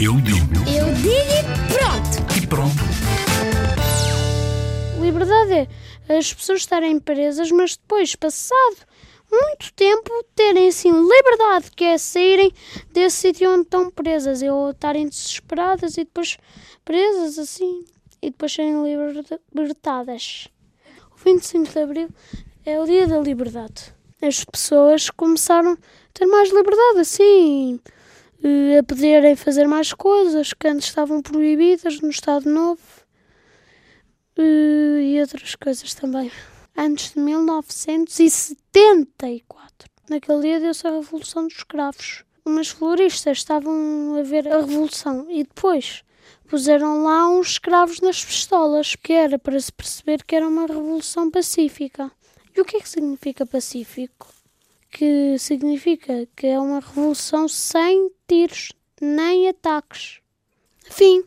Eu digo Eu digo e pronto. e pronto. Liberdade é as pessoas estarem presas, mas depois, passado muito tempo, terem assim liberdade, que é saírem desse sítio onde estão presas, ou estarem desesperadas e depois presas assim, e depois serem liberta- libertadas. O 25 de Abril é o dia da liberdade. As pessoas começaram a ter mais liberdade, assim, a poderem fazer mais coisas que antes estavam proibidas no Estado Novo. Eh, e outras coisas também. Antes de 1974, naquele dia deu-se a Revolução dos Escravos. Umas floristas estavam a ver a Revolução e depois puseram lá uns escravos nas pistolas, que era para se perceber que era uma revolução pacífica. E o que é que significa pacífico? Que significa que é uma revolução sem tiros nem ataques. Fim.